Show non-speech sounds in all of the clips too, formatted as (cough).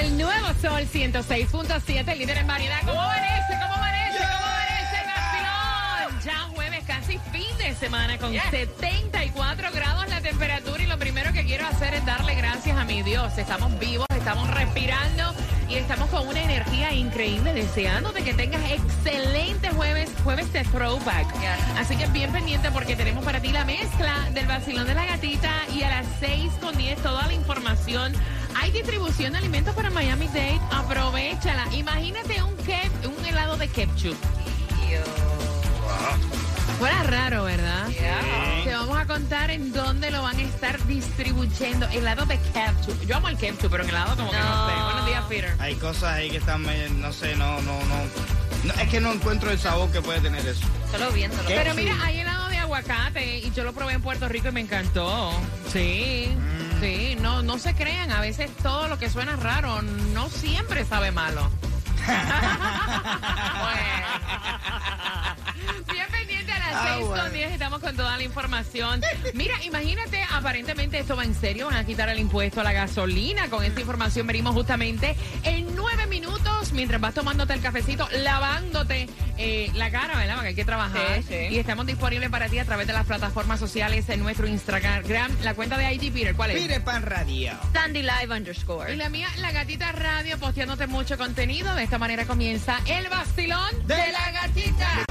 El nuevo Sol 106.7, líder en variedad. ¿Cómo amanece? ¿Cómo amanece? ¿Cómo amanece el vacilón? Ya jueves, casi fin de semana con 74 grados la temperatura y lo primero que quiero hacer es darle gracias a mi Dios. Estamos vivos, estamos respirando y estamos con una energía increíble, deseándote que tengas excelente jueves, jueves de throwback. Así que bien pendiente porque tenemos para ti la mezcla del vacilón de la gatita y a las 6 con 10 toda la información. Hay distribución de alimentos para Miami Dade, aprovechala. Imagínate un, kep, un helado de ketchup. Fuera raro, ¿verdad? Te vamos a contar en dónde lo van a estar distribuyendo. Helado de ketchup. Yo amo el ketchup, pero en helado como que no sé. Buenos días, Peter. Hay cosas ahí que están, no sé, no, no, no, no, Es que no encuentro el sabor que puede tener eso. Solo viéndolo. Pero mira, hay helado de aguacate y yo lo probé en Puerto Rico y me encantó. Sí, sí, no, no se crean. A veces todo lo que suena raro no siempre sabe malo. (laughs) Bueno. Ah, 6 bueno. con 10 estamos con toda la información. Mira, imagínate, aparentemente esto va en serio, van a quitar el impuesto a la gasolina. Con esta información venimos justamente en nueve minutos, mientras vas tomándote el cafecito, lavándote eh, la cara, ¿verdad? Porque hay que trabajar. Sí, sí. Y estamos disponibles para ti a través de las plataformas sociales en nuestro Instagram, la cuenta de ID Peter, ¿cuál es? Pire pan radio. Sandy Live underscore. Y la mía, la gatita radio, posteándote mucho contenido. De esta manera comienza el vacilón De la gatita.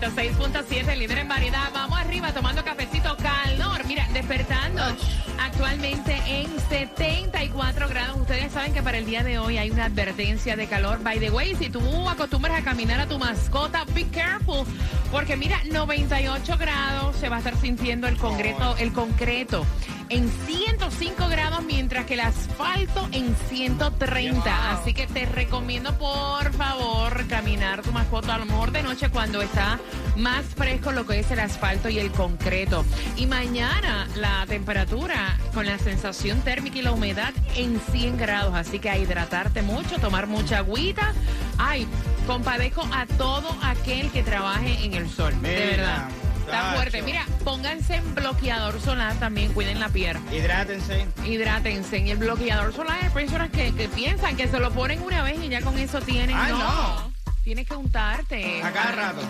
106.7, líder en variedad. Vamos arriba tomando cafecito calor. Mira, despertando actualmente en 74 grados. Ustedes saben que para el día de hoy hay una advertencia de calor. By the way, si tú acostumbras a caminar a tu mascota, be careful. Porque mira, 98 grados se va a estar sintiendo el concreto, el concreto en 105 grados, mientras que el asfalto en 130. Así que te recomiendo, por favor, caminar tu mascota a lo mejor de noche cuando está más fresco lo que es el asfalto y el concreto. Y mañana la temperatura con la sensación térmica y la humedad en 100 grados. Así que a hidratarte mucho, tomar mucha agüita. Ay, compadezco a todo aquel que trabaje en el sol. de verdad. Está fuerte. Mira, pónganse en bloqueador solar también, cuiden la piel. Hidrátense. Hidrátense. Y el bloqueador solar hay personas que, que piensan que se lo ponen una vez y ya con eso tienen. Ay, no. no. Tienes que untarte. A cada rato.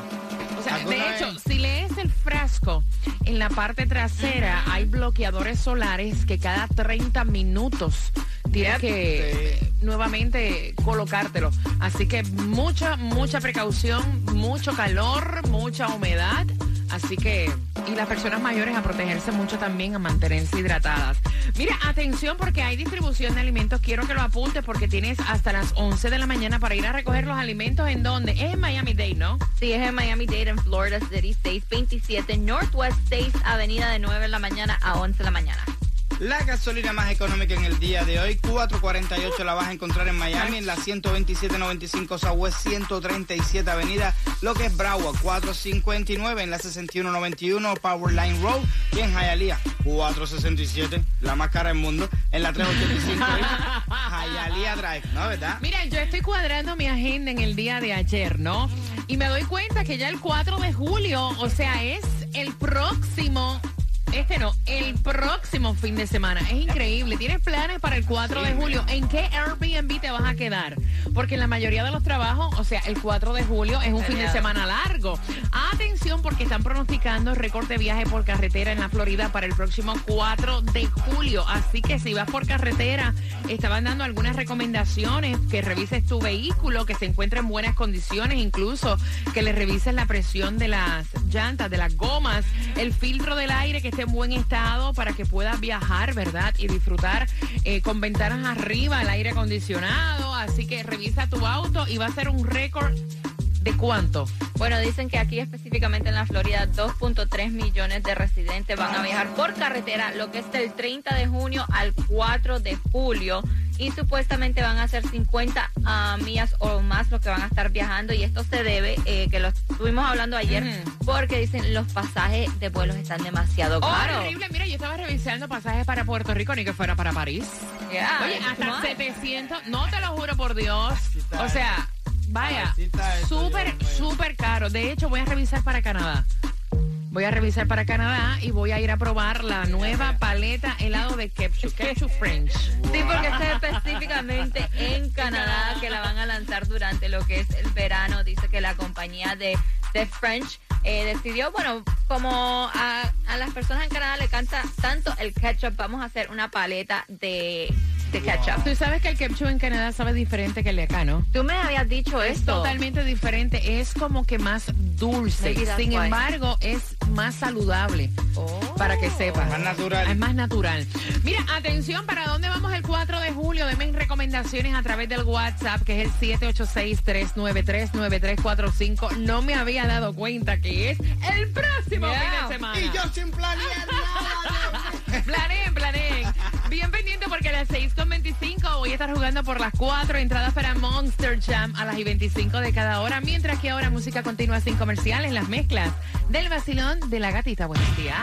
O sea, ¿Alguna de hecho, vez? si lees el frasco, en la parte trasera hay bloqueadores solares que cada 30 minutos tienes Yep. que Sí. nuevamente colocártelo. Así que mucha, mucha precaución, mucho calor, mucha humedad. Así que, y las personas mayores a protegerse mucho también, a mantenerse hidratadas. Mira, atención porque hay distribución de alimentos. Quiero que lo apuntes porque tienes hasta las 11 de la mañana para ir a recoger los alimentos. ¿En dónde? Es en Miami-Dade, ¿no? Sí, es en Miami-Dade, en Florida City, 627 Northwest 6 Avenida de 9 de la mañana a 11 de la mañana. La gasolina más económica en el día de hoy, 448 la vas a encontrar en Miami, en la 127.95 Southwest 137 Avenida, lo que es Broward, 459 en la 6191 Powerline Road y en Hialeah, 467, la más cara del mundo, en la 385 Hialeah Drive, ¿no? ¿Verdad? Mira, yo estoy cuadrando mi agenda en el día de ayer, ¿no? Y me doy cuenta que ya el 4 de julio, o sea, es el próximo, este no, el próximo fin de semana. Es increíble. ¿Tienes planes para el 4 de julio? ¿En qué Airbnb te vas a quedar? porque en la mayoría de los trabajos, o sea, el 4 de julio es un fin de semana largo. Atención porque están pronosticando récord de viaje por carretera en la Florida para el próximo 4 de julio. Así que si vas por carretera, estaban dando algunas recomendaciones, que revises tu vehículo, que se encuentre en buenas condiciones, incluso que le revises la presión de las llantas, de las gomas, el filtro del aire que esté en buen estado para que puedas viajar, ¿verdad? Y disfrutar eh, con ventanas arriba, el aire acondicionado. Así que revisa tu auto y va a ser un récord de cuánto. Bueno, dicen que aquí específicamente en la Florida 2.3 millones de residentes van a viajar por carretera, lo que es del 30 de junio al 4 de julio. Y supuestamente van a ser 50 ah, millas o más lo que van a estar viajando. Y esto se debe, eh, que lo estuvimos hablando ayer, porque dicen los pasajes de vuelos están demasiado caros. Horrible, mira, yo estaba revisando pasajes para Puerto Rico, ni que fuera para París. Yeah, Oye, hasta much. 700, no te lo juro por Dios. O sea, vaya, súper, súper caro. De hecho, voy a revisar para Canadá. Voy a revisar para Canadá y voy a ir a probar la nueva paleta helado de ketchup, (laughs) ketchup French. Sí, porque es específicamente en Canadá que la van a lanzar durante lo que es el verano. Dice que la compañía de, de French eh, decidió, bueno, como a, a las personas en Canadá le canta tanto el ketchup, vamos a hacer una paleta de, de ketchup. Tú sabes que el ketchup en Canadá sabe diferente que el de acá, ¿no? Tú me habías dicho Es esto. totalmente diferente, es como que más dulce. Sin why. embargo, es más saludable. Oh. Para que sepas. Más natural. Es más natural. Mira, atención, ¿para dónde vamos el 4 de julio? Denme recomendaciones a través del WhatsApp, que es el 786-393-9345. No me había dado cuenta que es el próximo Yeah. fin de semana. Y yo sin planear nada. Bien pendiente porque a las 6.25 voy a estar jugando por las cuatro entradas para Monster Jam a las y 25 de cada hora, mientras que ahora música continua sin comerciales, las mezclas del vacilón de la gatita. Buenos días.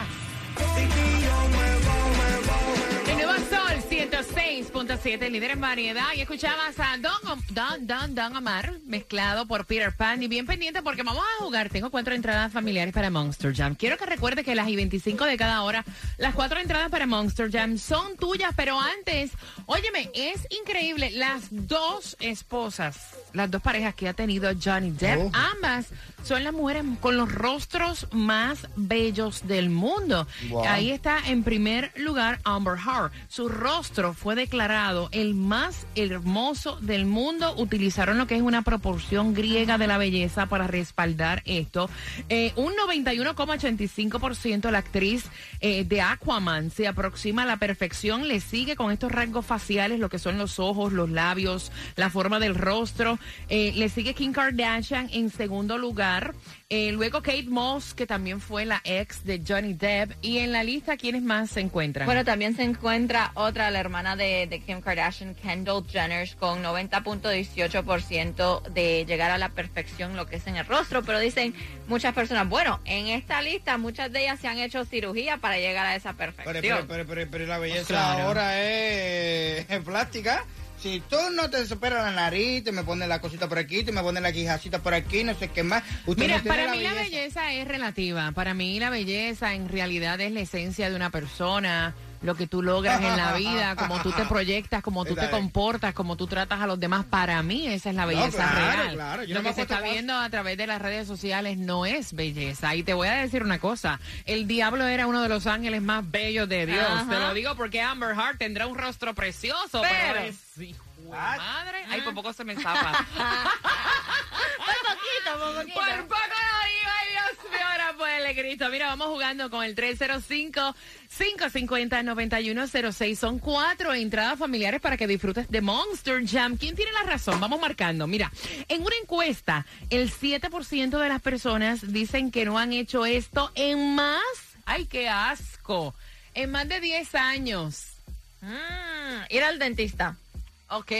El nuevo Sol 106.7, líder en variedad. Y escuchabas a Don, Don, Don, Don Omar, mezclado por Peter Pan. Y bien pendiente porque vamos a jugar. Tengo cuatro entradas familiares para Monster Jam. Quiero que recuerde que las y 25 de cada hora, las cuatro entradas para Monster Jam son tuyas. Pero antes, óyeme, es increíble. Las dos esposas, las dos parejas que ha tenido Johnny Depp, Oh. ambas son las mujeres con los rostros más bellos del mundo. Wow. Ahí está en primer lugar Amber Heard. Su rostro fue declarado el más hermoso del mundo. Utilizaron lo que es una proporción griega de la belleza para respaldar esto. Eh, un 91,85% la actriz eh, de Aquaman se aproxima a la perfección. Le sigue con estos rasgos faciales, lo que son los ojos, los labios, la forma del rostro. Eh, le sigue Kim Kardashian en segundo lugar. Eh, luego Kate Moss, que también fue la ex de Johnny Depp. Y en la lista, ¿quiénes más se encuentran? Bueno, también se encuentra otra, la hermana de, de Kim Kardashian, Kendall Jenner, con 90.18% de llegar a la perfección, lo que es en el rostro. Pero dicen muchas personas, bueno, en esta lista muchas de ellas se han hecho cirugía para llegar a esa perfección. Pero, pero, pero, pero, pero la belleza Claro. ahora es, es (laughs) plástica. Si tú no te superas la nariz, te me pones la cosita por aquí, te me pones la quijacita por aquí, no sé qué más. Usted Mira, no para mí la belleza es relativa. Para mí la belleza en realidad es la esencia de una persona, lo que tú logras en la vida, como tú te proyectas, como tú te comportas, como tú tratas a los demás. Para mí esa es la belleza claro, real. claro. Yo Lo no que se está viendo a través de las redes sociales no es belleza. Y te voy a decir una cosa, el diablo era uno de los ángeles más bellos de Dios. Ajá. Te lo digo porque Amber Heart tendrá un rostro precioso, pero, Pero- es... hijo de Ay. madre, ay, por poco se me zapa. (laughs) Por poquito, por poquito. Por poco Cristo. Mira, vamos jugando con el 305-550-9106. Son cuatro entradas familiares para que disfrutes de Monster Jam. ¿Quién tiene la razón? Vamos marcando. Mira, en una encuesta, el 7% de las personas dicen que no han hecho esto en más. ¡Ay, qué asco! En más de 10 años. Mm, ir al dentista. ¿Ok?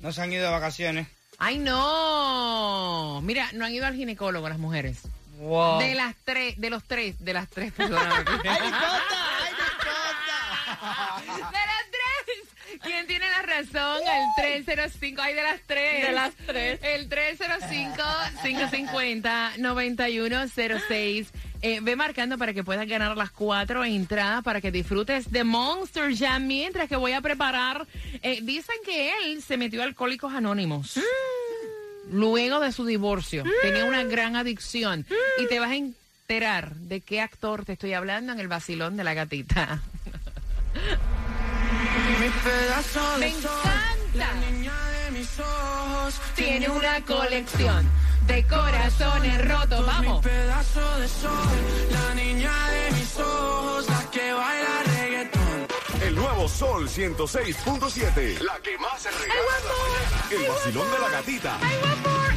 No se han ido de vacaciones. ¡Ay, no! Mira, no han ido al ginecólogo las mujeres. Wow. De las tres, de los tres, de las tres personas. (laughs) ¡Ay, discosta! ¡Ay, discosta! ¡De las tres! ¿Quién tiene la razón? El 305, ay, de las tres. De las tres. El 305-550-9106. Eh, ve marcando para que puedas ganar las cuatro entradas para que disfrutes de Monster Jam mientras que voy a preparar. eh, dicen que él se metió a Alcohólicos Anónimos. Luego de su divorcio. Tenía una gran adicción. Y te vas a enterar de qué actor te estoy hablando en el vacilón de la gatita. Me encanta. Tiene una colección de corazones rotos. Vamos. pedazo de sol, la niña de mis ojos, la que baila. El nuevo Sol 106.7. La que más se regala. El vacilón de la gatita.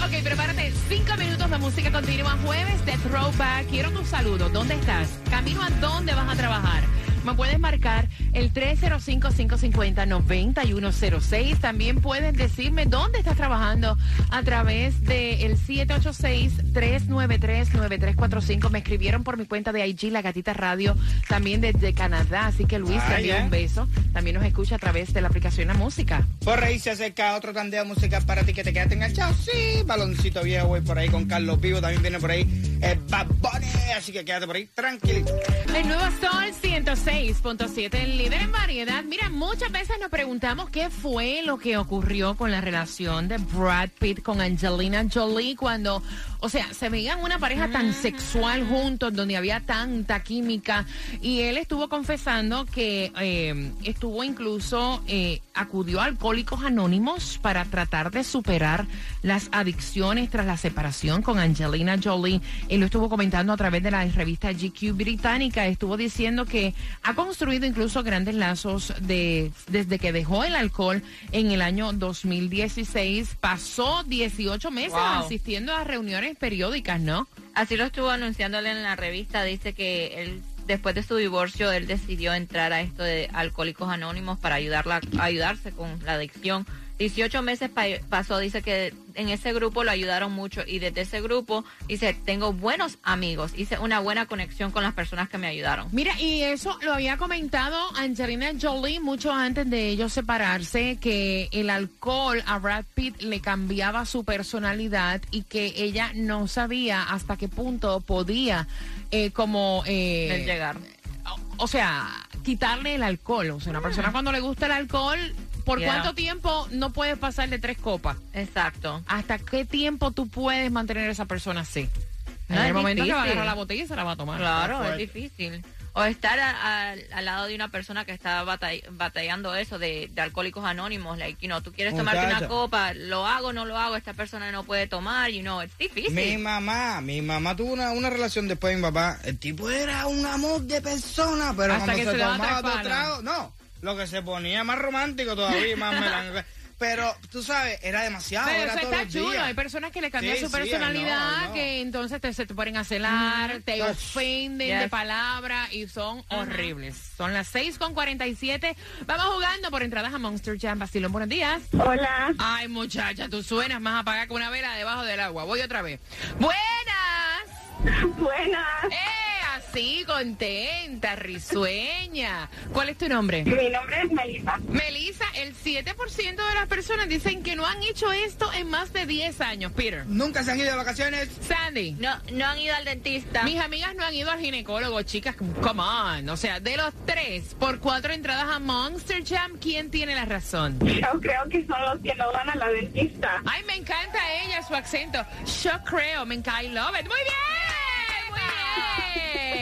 Ok, prepárate. Cinco minutos de música continua. Jueves de Throwback. Quiero tu saludo. ¿Dónde estás? Camino a dónde vas a trabajar. Me puedes marcar el 305-550-9106. También puedes decirme dónde estás trabajando a través del 786-393-9345. Me escribieron por mi cuenta de IG, La Gatita Radio, también desde Canadá. Así que Luis, te envío eh. un beso. También nos escucha a través de la aplicación La Música. Por ahí se acerca otro tandeo musical para ti que te quedaste enganchado. Sí, baloncito viejo, voy por ahí con Carlos Vivo. También viene por ahí eh, Bad Bunny. Así que quédate por ahí tranquilito. El nuevo Sol 106.7, el líder en variedad. Mira, muchas veces nos preguntamos qué fue lo que ocurrió con la relación de Brad Pitt con Angelina Jolie cuando, o sea, se veían una pareja tan sexual juntos, donde había tanta química. Y él estuvo confesando que eh, estuvo incluso, eh, acudió a Alcohólicos Anónimos para tratar de superar las adicciones tras la separación con Angelina Jolie. Él lo estuvo comentando a través de la revista GQ británica. Estuvo diciendo que ha construido incluso grandes lazos de, desde que dejó el alcohol en el año 2016. Pasó 18 meses Wow. asistiendo a reuniones periódicas, ¿no? Así lo estuvo anunciándole en la revista. Dice que él, después de su divorcio, él decidió entrar a esto de Alcohólicos Anónimos para ayudarla, ayudarse con la adicción. 18 meses pa- pasó, dice que en ese grupo lo ayudaron mucho y desde ese grupo dice, tengo buenos amigos, hice una buena conexión con las personas que me ayudaron. Mira, y eso lo había comentado Angelina Jolie mucho antes de ellos separarse, que el alcohol a Brad Pitt le cambiaba su personalidad y que ella no sabía hasta qué punto podía eh, como... eh, llegar. o sea, quitarle el alcohol. O sea, una persona cuando le gusta el alcohol, ¿por Yeah. cuánto tiempo no puedes pasar de tres copas? Exacto. ¿Hasta qué tiempo tú puedes mantener a esa persona así? En el momento que va a difícil. agarrar la botella y se la va a tomar. Claro, es difícil. O estar a- a- al lado de una persona que está batall- batallando eso de, de alcohólicos anónimos, like, you know, tú quieres tomarte una copa, lo hago, no lo hago, esta persona no puede tomar, you know, es difícil. Mi mamá, mi mamá tuvo una, una relación después de mi papá. El tipo era un amor de persona, pero Hasta cuando que se, se tomaba dos tragos, no. Lo que se ponía más romántico todavía, más (laughs) melancólico. Pero, tú sabes, era demasiado, Pero era eso todos está los chulo. días. Hay personas que le cambian Sí, su personalidad, que entonces te, se te ponen a celar, te ofenden de palabra y son horribles. Son las 6 con 47. Vamos jugando por entradas a Monster Jam. Bastilón, buenos días. Hola, Ay, muchacha, tú suenas más apagada que una vela debajo del agua. Voy otra vez. Buenas. (laughs) buenas. ¡Eh! Así, contenta, risueña. ¿Cuál es tu nombre? Mi nombre es Melissa. Melissa, el 7% de las personas dicen que no han hecho esto en más de 10 años. Peter. Nunca se han ido de vacaciones. Sandy. No, no han ido al dentista. Mis amigas no han ido al ginecólogo, chicas. Come on. O sea, de los tres por cuatro entradas a Monster Jam, ¿quién tiene la razón? Yo creo que son los que no van a la dentista. Ay, me encanta ella, su acento. Yo creo, me encanta, I love it. Muy bien, muy bien.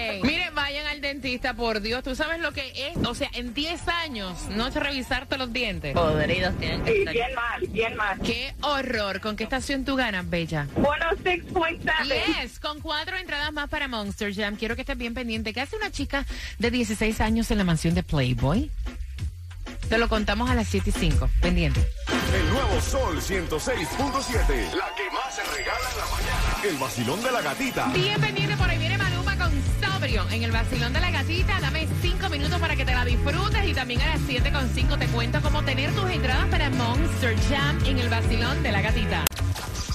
Vayan al dentista, por Dios. ¿Tú sabes lo que es? O sea, en 10 años, no te revisarte los dientes. Podridos tienen que Sí, estar. bien mal, bien mal. Qué horror. ¿Con qué estación tú ganas, Bella? 106.7. Yes, con cuatro entradas más para Monster Jam. Quiero que estés bien pendiente. ¿Qué hace una chica de 16 años en la mansión de Playboy? Te lo contamos a las 7 y 5. Pendiente. El nuevo Sol 106.7. La que más se regala en la mañana. El vacilón de la gatita. Bien pendiente, por ahí en el vacilón de la gatita. Dame 5 minutos para que te la disfrutes y también a las 7 con 5 te cuento cómo tener tus entradas para Monster Jam en el vacilón de la gatita.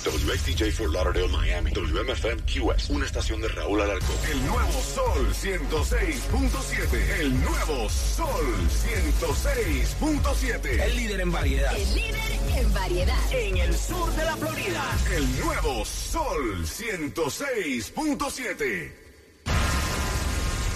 WXTJ Fort Lauderdale, Miami. WMFM QS. Una estación de Raúl Alarcón. El nuevo Sol 106.7. El nuevo Sol 106.7. El líder en variedad. El líder en variedad. En el sur de la Florida. El nuevo Sol 106.7.